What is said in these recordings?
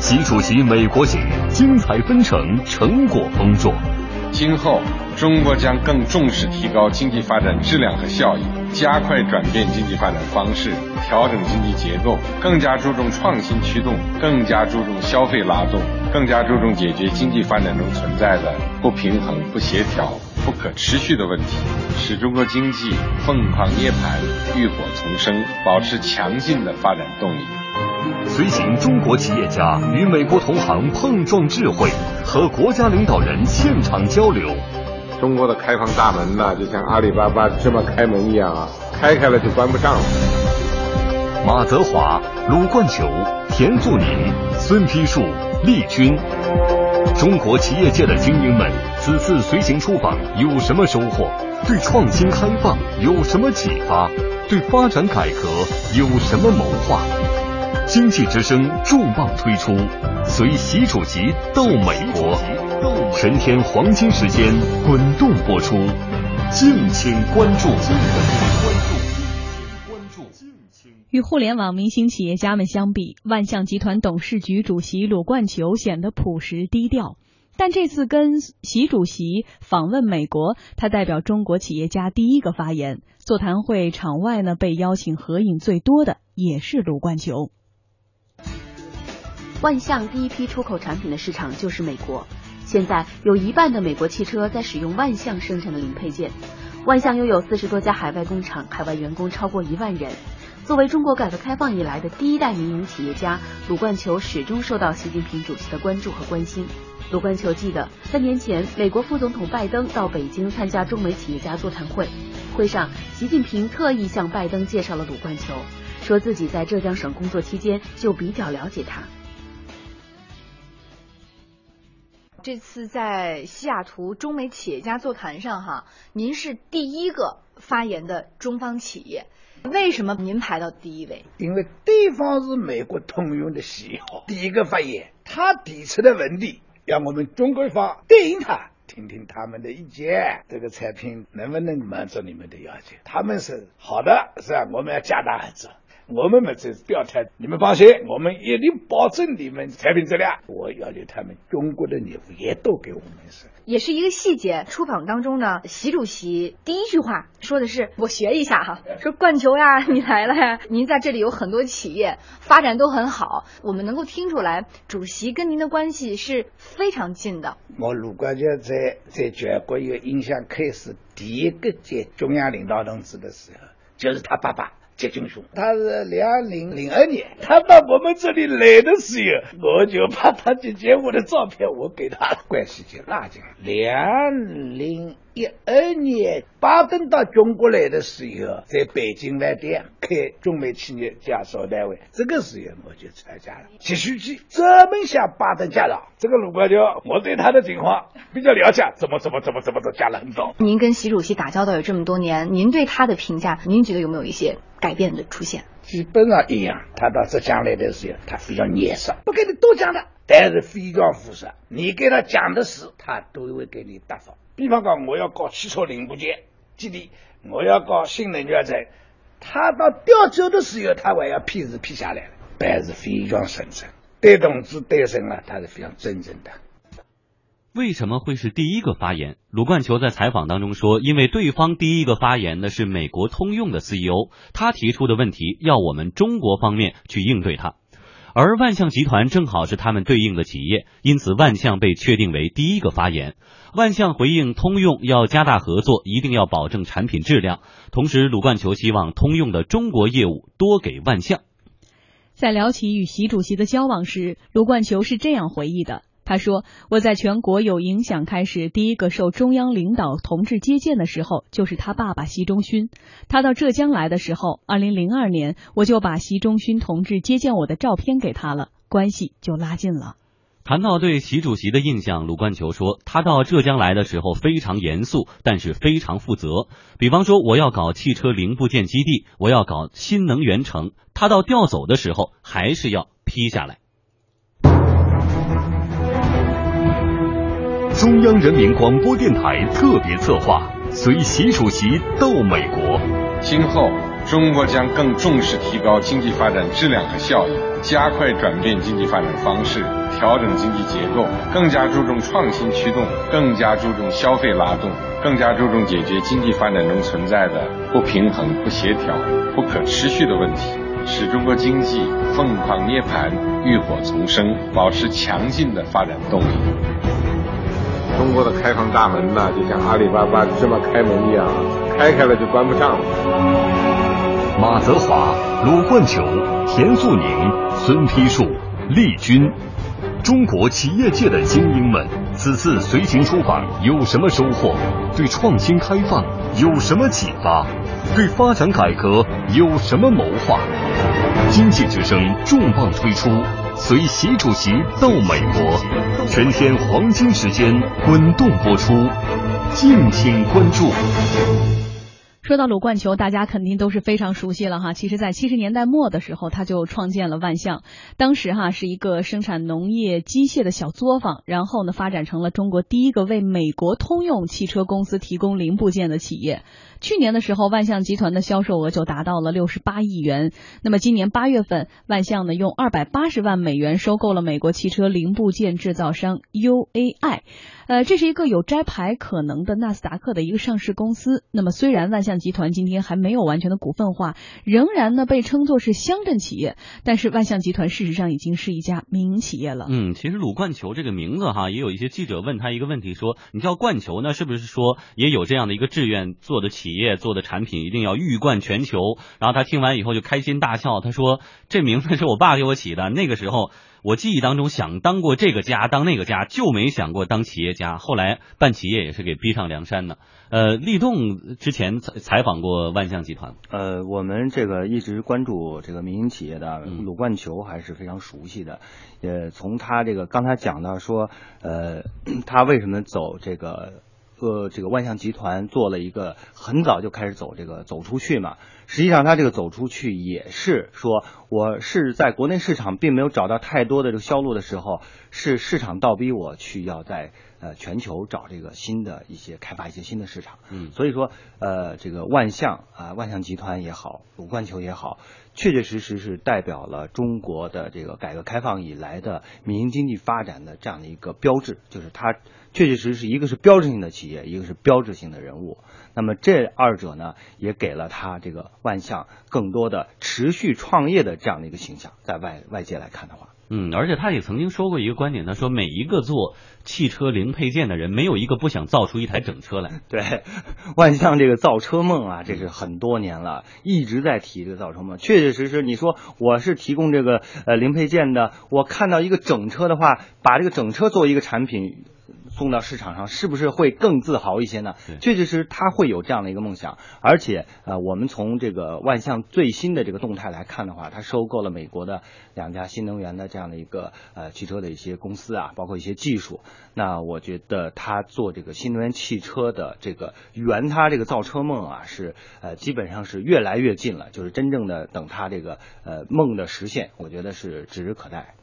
习主席美国行，精彩纷呈，成果丰硕。今后，中国将更重视提高经济发展质量和效益，加快转变经济发展方式，调整经济结构，更加注重创新驱动，更加注重消费拉动，更加注重解决经济发展中存在的不平衡、不协调、不可持续的问题，使中国经济凤凰涅槃、浴火重生，保持强劲的发展动力。随行中国企业家与美国同行碰撞智慧，和国家领导人现场交流。中国的开放大门呢，就像阿里巴巴芝麻开门一样啊，开开了就关不上了。马泽华、鲁冠球、田富宁、孙丕树、厉军，中国企业界的精英们，此次随行出访有什么收获？对创新开放有什么启发？对发展改革有什么谋划？经济之声重磅推出，随习主席到美国，全天黄金时间滚动播出，敬请关注。与互联网明星企业家们相比，万象集团董事局主席鲁冠球显得朴实低调。但这次跟习主席访问美国，他代表中国企业家第一个发言。座谈会场外呢，被邀请合影最多的也是鲁冠球。万象第一批出口产品的市场就是美国，现在有一半的美国汽车在使用万象生产的零配件。万象拥有四十多家海外工厂，海外员工超过一万人。作为中国改革开放以来的第一代民营企业家，鲁冠球始终受到习近平主席的关注和关心。鲁冠球记得，三年前美国副总统拜登到北京参加中美企业家座谈会，会上习近平特意向拜登介绍了鲁冠球，说自己在浙江省工作期间就比较了解他。这次在西雅图中美企业家座谈上，哈，您是第一个发言的中方企业，为什么您排到第一位？因为对方是美国通用的喜好，第一个发言，他提出的问题，让我们中国方对应他，听听他们的意见，这个产品能不能满足你们的要求？他们是好的，是吧？我们要加大合作。我们嘛，这是表态，你们放心，我们一定保证你们产品质量。我要求他们中国的业务也都给我们是，也是一个细节。出访当中呢，习主席第一句话说的是：“我学一下哈，说冠球呀，你来了呀，您在这里有很多企业发展都很好，我们能够听出来，主席跟您的关系是非常近的。”我鲁冠球在在全国有印象开始第一个接中央领导同志的时候，就是他爸爸。接军兄，他是两零零二年，他到我们这里来的时候，我就把他姐姐我的照片，我给他关系就拉近了。两零一二年，拜登到中国来的时候，在北京饭店开中美企业家招待会，这个时候我就参加了。继续去专门向拜登介绍这个卢冠球，我对他的情况比较了解，怎么怎么怎么怎么都讲了很多。您跟习主席打交道有这么多年，您对他的评价，您觉得有没有一些？改变的出现，基本上一样。他到浙江来的时候，他非常严肃，不跟你多讲的，但是非常负责。你给他讲的事，他都会给你答复。比方讲，我要搞汽车零部件基地，我要搞新能源车，他到调走的时候，他还要批字批下来了办事非常慎重。对同志对人啊，他是非常真诚的。为什么会是第一个发言？鲁冠球在采访当中说，因为对方第一个发言的是美国通用的 CEO，他提出的问题要我们中国方面去应对他，而万象集团正好是他们对应的企业，因此万象被确定为第一个发言。万象回应通用要加大合作，一定要保证产品质量，同时鲁冠球希望通用的中国业务多给万象。在聊起与习主席的交往时，鲁冠球是这样回忆的。他说：“我在全国有影响开始，第一个受中央领导同志接见的时候，就是他爸爸习仲勋。他到浙江来的时候，二零零二年，我就把习仲勋同志接见我的照片给他了，关系就拉近了。”谈到对习主席的印象，鲁冠球说：“他到浙江来的时候非常严肃，但是非常负责。比方说，我要搞汽车零部件基地，我要搞新能源城，他到调走的时候还是要批下来。”中央人民广播电台特别策划，随习主席到美国。今后，中国将更重视提高经济发展质量和效益，加快转变经济发展方式，调整经济结构，更加注重创新驱动，更加注重消费拉动，更加注重解决经济发展中存在的不平衡、不协调、不可持续的问题，使中国经济凤凰涅槃、浴火重生，保持强劲的发展动力。中国的开放大门呢，就像阿里巴巴芝麻开门一样，开开了就关不上了。马泽华、鲁冠球、田素宁、孙丕树、利军，中国企业界的精英们，此次随行出访有什么收获？对创新开放有什么启发？对发展改革有什么谋划？经济之声重磅推出，随习主席到美国，全天黄金时间滚动播出，敬请关注。说到鲁冠球，大家肯定都是非常熟悉了哈。其实，在七十年代末的时候，他就创建了万象，当时哈是一个生产农业机械的小作坊，然后呢，发展成了中国第一个为美国通用汽车公司提供零部件的企业。去年的时候，万象集团的销售额就达到了六十八亿元。那么今年八月份，万象呢用二百八十万美元收购了美国汽车零部件制造商 UAI。呃，这是一个有摘牌可能的纳斯达克的一个上市公司。那么虽然万象集团今天还没有完全的股份化，仍然呢被称作是乡镇企业，但是万象集团事实上已经是一家民营企业了。嗯，其实鲁冠球这个名字哈，也有一些记者问他一个问题，说你叫冠球呢，是不是说也有这样的一个志愿做的企业做的产品一定要誉冠全球？然后他听完以后就开心大笑，他说这名字是我爸给我起的，那个时候。我记忆当中想当过这个家当那个家，就没想过当企业家。后来办企业也是给逼上梁山的。呃，立栋之前采采访过万象集团。呃，我们这个一直关注这个民营企业的鲁冠球还是非常熟悉的。也，从他这个刚才讲到说，呃，他为什么走这个呃这个万象集团做了一个很早就开始走这个走出去嘛？实际上，他这个走出去也是说，我是在国内市场并没有找到太多的这个销路的时候，是市场倒逼我去要在呃全球找这个新的一些开发一些新的市场。嗯，所以说呃这个万象啊万象集团也好，鲁冠球也好，确确实实是代表了中国的这个改革开放以来的民营经济发展的这样的一个标志，就是它确确实实一个是标志性的企业，一个是标志性的人物。那么这二者呢，也给了他这个万象更多的持续创业的这样的一个形象，在外外界来看的话，嗯，而且他也曾经说过一个观点，他说每一个做汽车零配件的人，没有一个不想造出一台整车来。对，万象这个造车梦啊，这是很多年了，一直在提这个造车梦。确确实实，你说我是提供这个呃零配件的，我看到一个整车的话，把这个整车作为一个产品。送到市场上是不是会更自豪一些呢？确确实他会有这样的一个梦想，而且呃，我们从这个万象最新的这个动态来看的话，他收购了美国的两家新能源的这样的一个呃汽车的一些公司啊，包括一些技术。那我觉得他做这个新能源汽车的这个圆他这个造车梦啊，是呃基本上是越来越近了，就是真正的等他这个呃梦的实现，我觉得是指日可待。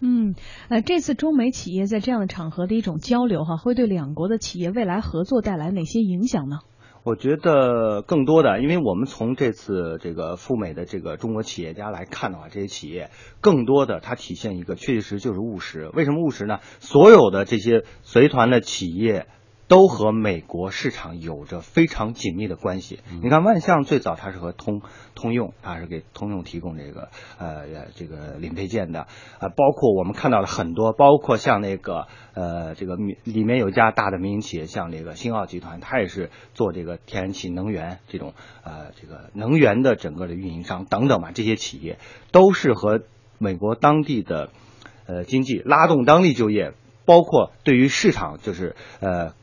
嗯，呃，这次中美企业在这样的场合的一种交流，哈，会对两国的企业未来合作带来哪些影响呢？我觉得更多的，因为我们从这次这个赴美的这个中国企业家来看的话，这些企业更多的它体现一个确确实实就是务实。为什么务实呢？所有的这些随团的企业。都和美国市场有着非常紧密的关系。你看，万象最早它是和通通用，它是给通用提供这个呃这个零配件的啊，包括我们看到了很多，包括像那个呃这个里面有一家大的民营企业，像这个新奥集团，它也是做这个天然气能源这种呃这个能源的整个的运营商等等嘛，这些企业都是和美国当地的呃经济拉动当地就业，包括对于市场就是呃。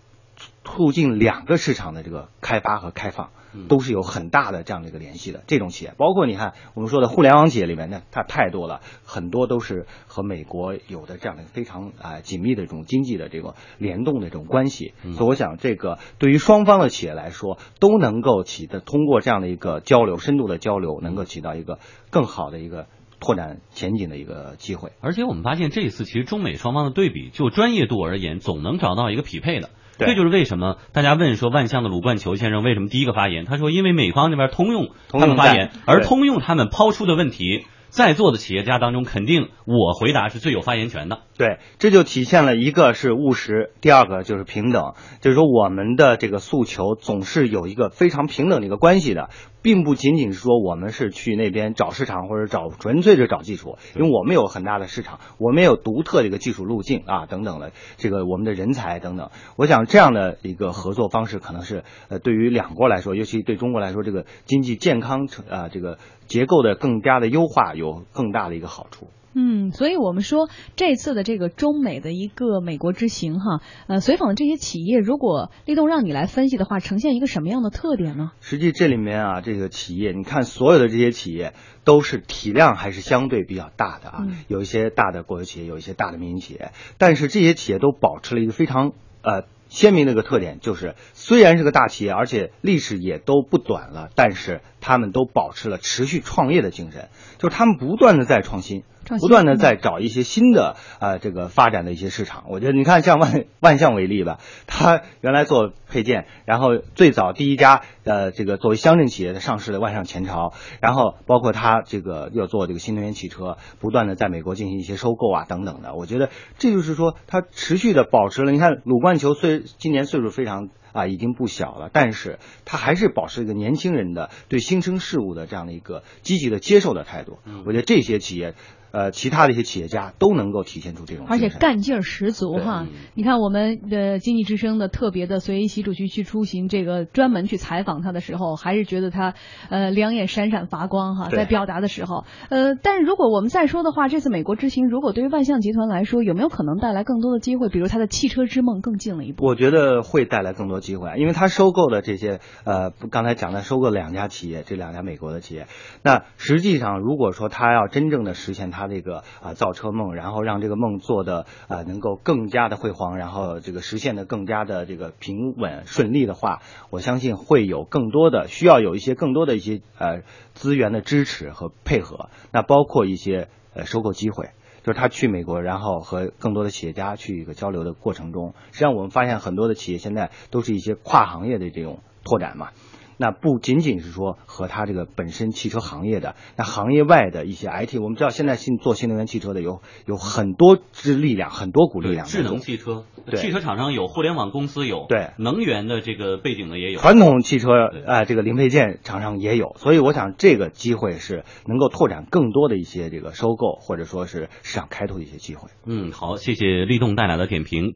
促进两个市场的这个开发和开放，都是有很大的这样的一个联系的。这种企业，包括你看我们说的互联网企业里面呢，它太多了，很多都是和美国有的这样的非常啊紧密的这种经济的这个联动的这种关系。所以我想，这个对于双方的企业来说，都能够起的通过这样的一个交流，深度的交流，能够起到一个更好的一个拓展前景的一个机会。而且我们发现这一次，其实中美双方的对比，就专业度而言，总能找到一个匹配的。这就是为什么大家问说万象的鲁冠球先生为什么第一个发言？他说因为美方那边通用他们发言，而通用他们抛出的问题。在座的企业家当中，肯定我回答是最有发言权的。对，这就体现了一个是务实，第二个就是平等。就是说，我们的这个诉求总是有一个非常平等的一个关系的。并不仅仅是说我们是去那边找市场或者找纯粹是找技术，因为我们有很大的市场，我们也有独特的一个技术路径啊等等的这个我们的人才等等。我想这样的一个合作方式可能是呃对于两国来说，尤其对中国来说，这个经济健康成啊这个结构的更加的优化有更大的一个好处。嗯，所以我们说这次的这个中美的一个美国之行哈，呃，随访的这些企业，如果立栋让你来分析的话，呈现一个什么样的特点呢？实际这里面啊，这个企业，你看所有的这些企业都是体量还是相对比较大的啊，有一些大的国有企业，有一些大的民营企业，但是这些企业都保持了一个非常呃鲜明的一个特点，就是虽然是个大企业，而且历史也都不短了，但是他们都保持了持续创业的精神，就是他们不断的在创新。不断的在找一些新的呃这个发展的一些市场，我觉得你看像万万象为例吧，它原来做配件，然后最早第一家呃这个作为乡镇企业的上市的万象前朝，然后包括它这个要做这个新能源汽车，不断的在美国进行一些收购啊等等的，我觉得这就是说它持续的保持了。你看鲁冠球虽今年岁数非常。啊，已经不小了，但是他还是保持一个年轻人的对新生事物的这样的一个积极的接受的态度。我觉得这些企业。呃，其他的一些企业家都能够体现出这种，而且干劲儿十足哈。你看我们的经济之声的特别的随习主席去出行，这个专门去采访他的时候，还是觉得他呃两眼闪闪发光哈，在表达的时候。呃，但是如果我们再说的话，这次美国之行，如果对于万象集团来说，有没有可能带来更多的机会？比如他的汽车之梦更近了一步？我觉得会带来更多机会，因为他收购的这些呃，刚才讲的收购两家企业，这两家美国的企业。那实际上，如果说他要真正的实现他这个啊。造车梦，然后让这个梦做的啊能够更加的辉煌，然后这个实现的更加的这个平稳顺利的话，我相信会有更多的需要有一些更多的一些呃资源的支持和配合，那包括一些呃收购机会，就是他去美国，然后和更多的企业家去一个交流的过程中，实际上我们发现很多的企业现在都是一些跨行业的这种拓展嘛。那不仅仅是说和它这个本身汽车行业的，那行业外的一些 IT，我们知道现在新做新能源汽车的有有很多支力量，很多股力量。智能汽车，汽车厂商有，互联网公司有，对，能源的这个背景的也有，传统汽车啊这个零配件厂商也有，所以我想这个机会是能够拓展更多的一些这个收购或者说是市场开拓的一些机会。嗯，好，谢谢立栋带来的点评。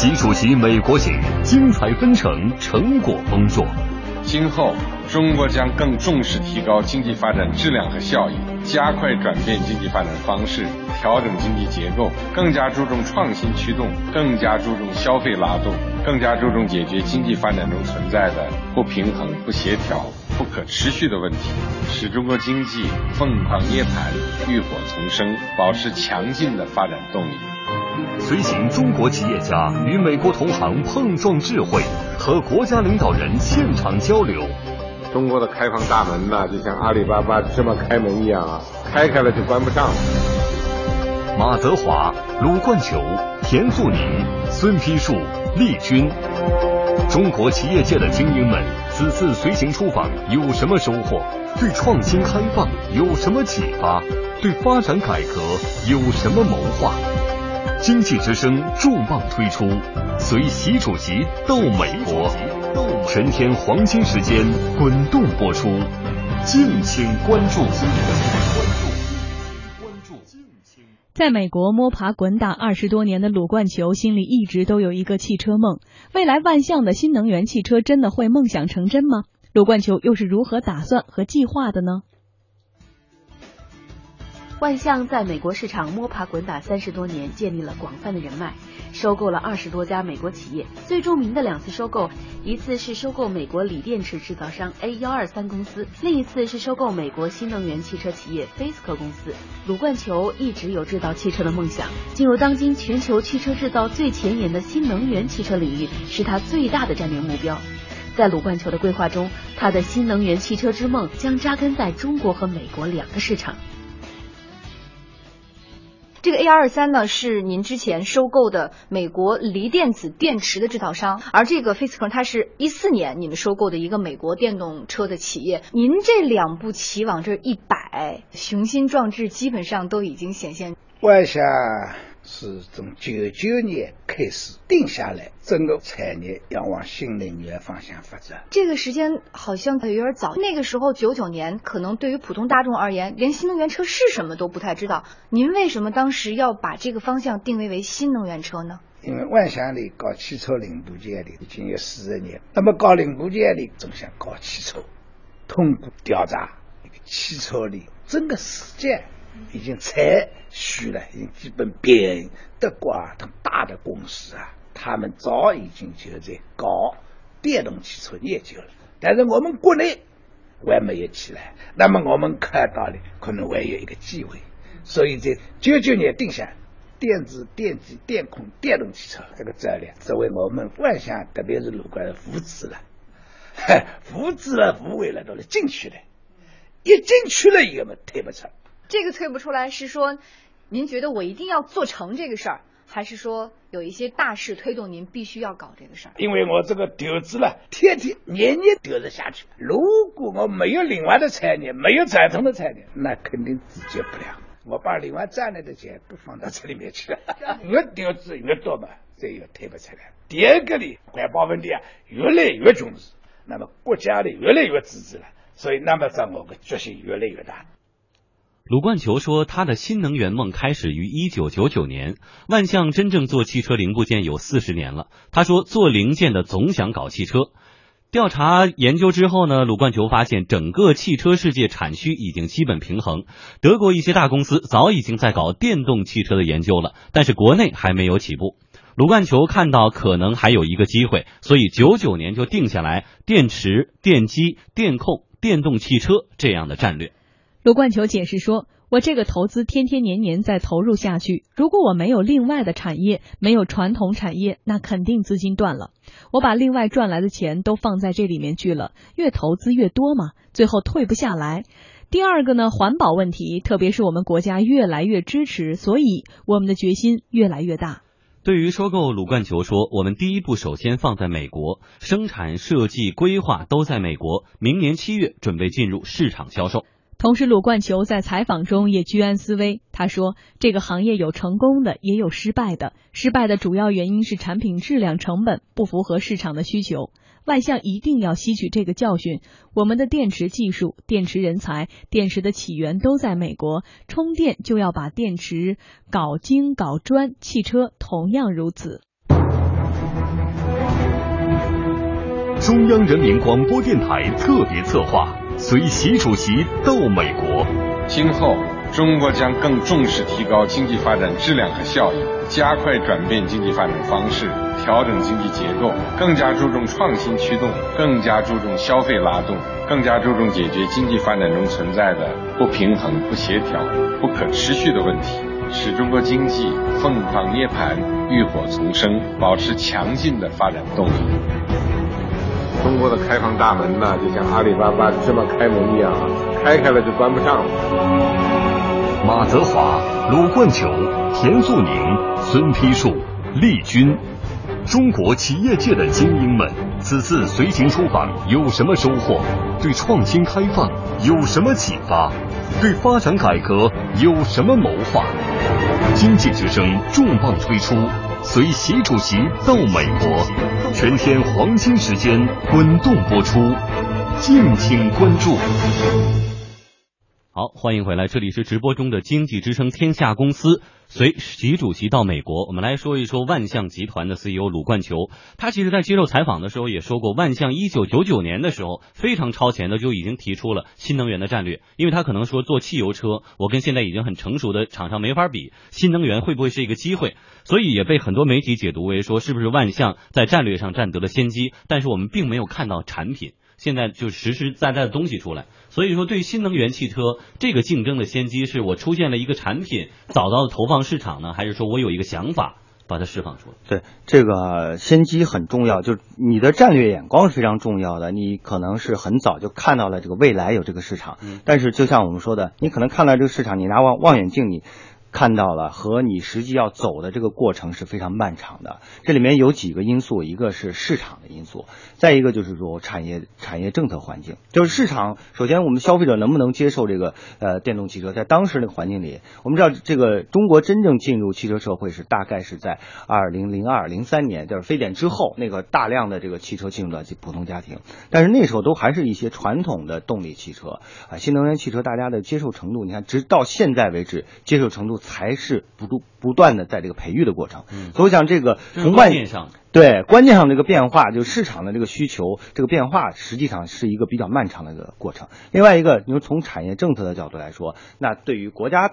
习主席美国行，精彩纷呈，成果丰硕。今后，中国将更重视提高经济发展质量和效益，加快转变经济发展方式，调整经济结构，更加注重创新驱动，更加注重消费拉动，更加注重解决经济发展中存在的不平衡、不协调、不可持续的问题，使中国经济凤凰涅槃、浴火重生，保持强劲的发展动力。随行中国企业家与美国同行碰撞智慧，和国家领导人现场交流。中国的开放大门呐，就像阿里巴巴这么开门一样啊，开开了就关不上了。马泽华、鲁冠球、田素宁、孙丕树、厉军，中国企业界的精英们，此次随行出访有什么收获？对创新开放有什么启发？对发展改革有什么谋划？经济之声重磅推出，随习主席到美国，全天黄金时间滚动播出，敬请关注。在美国摸爬滚打二十多年的鲁冠球，心里一直都有一个汽车梦。未来万象的新能源汽车真的会梦想成真吗？鲁冠球又是如何打算和计划的呢？万象在美国市场摸爬滚打三十多年，建立了广泛的人脉，收购了二十多家美国企业。最著名的两次收购，一次是收购美国锂电池制造商 A 幺二三公司，另一次是收购美国新能源汽车企业菲斯科公司。鲁冠球一直有制造汽车的梦想，进入当今全球汽车制造最前沿的新能源汽车领域，是他最大的战略目标。在鲁冠球的规划中，他的新能源汽车之梦将扎根在中国和美国两个市场。这个 A 二三呢是您之前收购的美国锂电子电池的制造商，而这个 Fisker 它是一四年你们收购的一个美国电动车的企业。您这两步棋往这一摆，雄心壮志基本上都已经显现。我想是从九九年开始定下来，整个产业要往新能源方向发展。这个时间好像有点早，那个时候九九年，可能对于普通大众而言，连新能源车是什么都不太知道。您为什么当时要把这个方向定位为新能源车呢？因为万象里搞汽车零部件的已经有四十年，那么搞零部件的总想搞汽车。通过调查，汽车里整个世界已经采取了，已经基本变。德国啊，等大的公司啊，他们早已经就在搞电动汽车研究了。但是我们国内还没有起来，那么我们看到的可能还有一个机会。所以在九九年定下电子、电机、电控、电动汽车这个战略，作为我们万象，特别是鲁冠扶持了，扶持了、扶为了，都是进去了。一进去了以后嘛，退不出。这个退不出来是说。您觉得我一定要做成这个事儿，还是说有一些大事推动您必须要搞这个事儿？因为我这个投资了，天天年年投资下去。如果我没有另外的产业，没有传统的产业，那肯定自救不了。我把另外赚来的钱都放到这里面去了，越投资越多嘛，这又退不出来。第二个呢，环保问题啊，越来越重视，那么国家呢越来越支持了，所以那么在我的决心越来越大。鲁冠球说：“他的新能源梦开始于一九九九年，万象真正做汽车零部件有四十年了。他说，做零件的总想搞汽车。调查研究之后呢，鲁冠球发现整个汽车世界产需已经基本平衡。德国一些大公司早已经在搞电动汽车的研究了，但是国内还没有起步。鲁冠球看到可能还有一个机会，所以九九年就定下来电池、电机、电控、电动汽车这样的战略。”罗冠球解释说：“我这个投资天天年年在投入下去，如果我没有另外的产业，没有传统产业，那肯定资金断了。我把另外赚来的钱都放在这里面去了，越投资越多嘛，最后退不下来。第二个呢，环保问题，特别是我们国家越来越支持，所以我们的决心越来越大。”对于收购鲁冠球说：“我们第一步首先放在美国，生产、设计、规划都在美国，明年七月准备进入市场销售。”同时，鲁冠球在采访中也居安思危。他说：“这个行业有成功的，也有失败的。失败的主要原因是产品质量、成本不符合市场的需求。外向一定要吸取这个教训。我们的电池技术、电池人才、电池的起源都在美国，充电就要把电池搞精搞专。汽车同样如此。”中央人民广播电台特别策划。随习主席到美国，今后中国将更重视提高经济发展质量和效益，加快转变经济发展方式，调整经济结构，更加注重创新驱动，更加注重消费拉动，更加注重解决经济发展中存在的不平衡、不协调、不可持续的问题，使中国经济凤凰涅槃、浴火重生，保持强劲的发展动力。中国的开放大门呢，就像阿里巴巴芝麻开门一样，开开了就关不上了。马泽华、鲁冠球、田素宁、孙丕树、丽君，中国企业界的精英们，此次随行出访有什么收获？对创新开放有什么启发？对发展改革有什么谋划？经济之声重磅推出。随习主席到美国，全天黄金时间滚动播出，敬请关注。好，欢迎回来，这里是直播中的经济之声天下公司。随习主席到美国，我们来说一说万象集团的 CEO 鲁冠球。他其实，在接受采访的时候也说过，万象一九九九年的时候非常超前的就已经提出了新能源的战略。因为他可能说做汽油车，我跟现在已经很成熟的厂商没法比，新能源会不会是一个机会？所以也被很多媒体解读为说，是不是万象在战略上占得了先机？但是我们并没有看到产品。现在就实实在在的东西出来，所以说对新能源汽车这个竞争的先机，是我出现了一个产品早早的投放市场呢，还是说我有一个想法把它释放出来？对，这个先机很重要，就是你的战略眼光是非常重要的。你可能是很早就看到了这个未来有这个市场，但是就像我们说的，你可能看到这个市场，你拿望望远镜你。看到了和你实际要走的这个过程是非常漫长的。这里面有几个因素，一个是市场的因素，再一个就是说产业产业政策环境。就是市场，首先我们消费者能不能接受这个呃电动汽车？在当时那个环境里，我们知道这个中国真正进入汽车社会是大概是在二零零二零三年，就是非典之后，那个大量的这个汽车进入了普通家庭，但是那时候都还是一些传统的动力汽车啊，新能源汽车大家的接受程度，你看直到现在为止，接受程度。才是不不不断的在这个培育的过程，所以我想这个从观念上，对观念上这个变化，就市场的这个需求这个变化，实际上是一个比较漫长的一个过程。另外一个，你说从产业政策的角度来说，那对于国家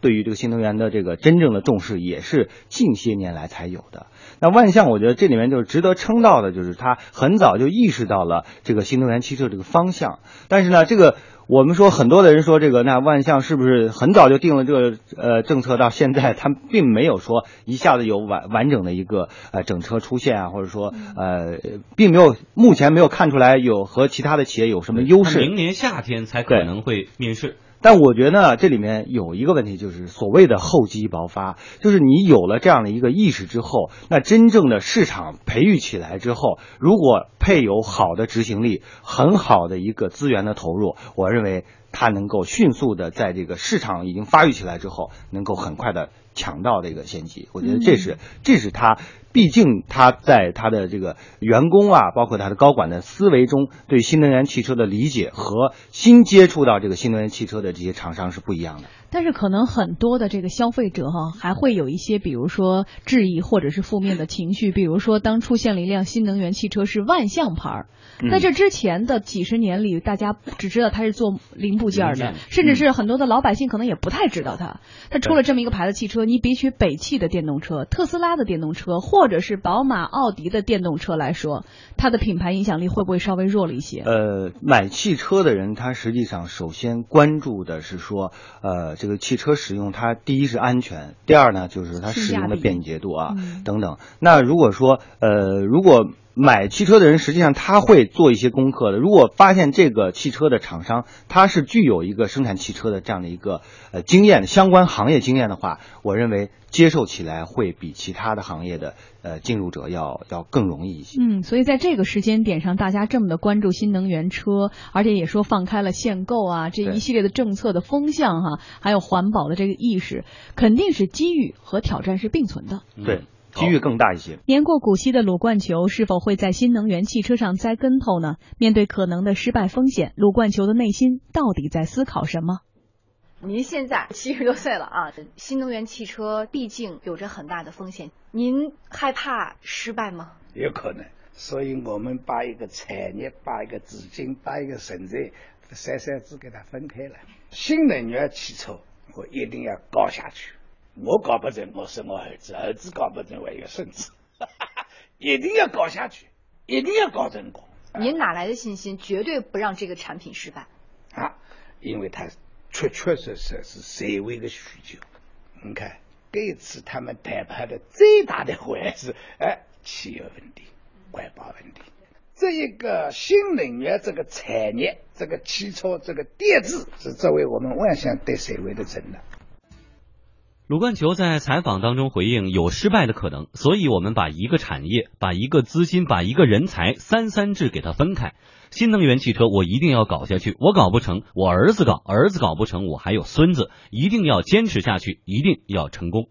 对于这个新能源的这个真正的重视，也是近些年来才有的。那万象，我觉得这里面就是值得称道的，就是他很早就意识到了这个新能源汽车这个方向，但是呢，这个。我们说很多的人说这个，那万象是不是很早就定了这个呃政策？到现在他并没有说一下子有完完整的一个呃整车出现啊，或者说呃并没有目前没有看出来有和其他的企业有什么优势。明年夏天才可能会面世。但我觉得这里面有一个问题，就是所谓的厚积薄发，就是你有了这样的一个意识之后，那真正的市场培育起来之后，如果配有好的执行力，很好的一个资源的投入，我认为它能够迅速的在这个市场已经发育起来之后，能够很快的抢到这个先机。我觉得这是这是它。毕竟他在他的这个员工啊，包括他的高管的思维中，对新能源汽车的理解和新接触到这个新能源汽车的这些厂商是不一样的。但是可能很多的这个消费者哈，还会有一些比如说质疑或者是负面的情绪，比如说当出现了一辆新能源汽车是万象牌儿，在这之前的几十年里，大家只知道它是做零部件的，甚至是很多的老百姓可能也不太知道它。它出了这么一个牌子汽车，你比起北汽的电动车、特斯拉的电动车，或者是宝马、奥迪的电动车来说，它的品牌影响力会不会稍微弱了一些？呃，买汽车的人他实际上首先关注的是说，呃。这个汽车使用，它第一是安全，第二呢就是它使用的便捷度啊等等。那如果说呃，如果买汽车的人实际上他会做一些功课的，如果发现这个汽车的厂商他是具有一个生产汽车的这样的一个呃经验相关行业经验的话，我认为。接受起来会比其他的行业的呃进入者要要更容易一些。嗯，所以在这个时间点上，大家这么的关注新能源车，而且也说放开了限购啊这一系列的政策的风向哈，还有环保的这个意识，肯定是机遇和挑战是并存的。对，机遇更大一些。年过古稀的鲁冠球是否会在新能源汽车上栽跟头呢？面对可能的失败风险，鲁冠球的内心到底在思考什么？您现在七十多岁了啊，新能源汽车毕竟有着很大的风险，您害怕失败吗？有可能，所以我们把一个产业、把一个资金、把一个人才三三子给它分开了。新能源汽车我一定要搞下去，我搞不成，我生我儿子，儿子搞不成，我一个孙子，一定要搞下去，一定要搞成功。您哪来的信心，绝对不让这个产品失败？啊，因为它。确确实实是社会的需求。你看，这次他们谈判的最大的坏是，哎，气候问题、环保问题。这一个新能源这个产业，这个汽车、这个电子，是作为我们万象对社会的承诺。鲁冠球在采访当中回应：有失败的可能，所以我们把一个产业、把一个资金、把一个人才三三制给它分开。新能源汽车我一定要搞下去，我搞不成，我儿子搞，儿子搞不成，我还有孙子，一定要坚持下去，一定要成功。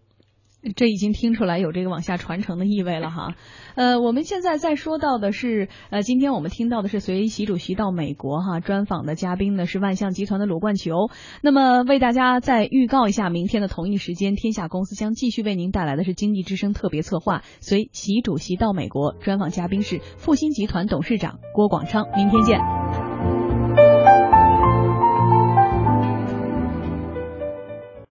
这已经听出来有这个往下传承的意味了哈。呃，我们现在在说到的是，呃，今天我们听到的是随习主席到美国哈专访的嘉宾呢是万象集团的鲁冠球。那么为大家再预告一下，明天的同一时间，天下公司将继续为您带来的是经济之声特别策划，随习主席到美国专访嘉宾是复星集团董事长郭广昌。明天见。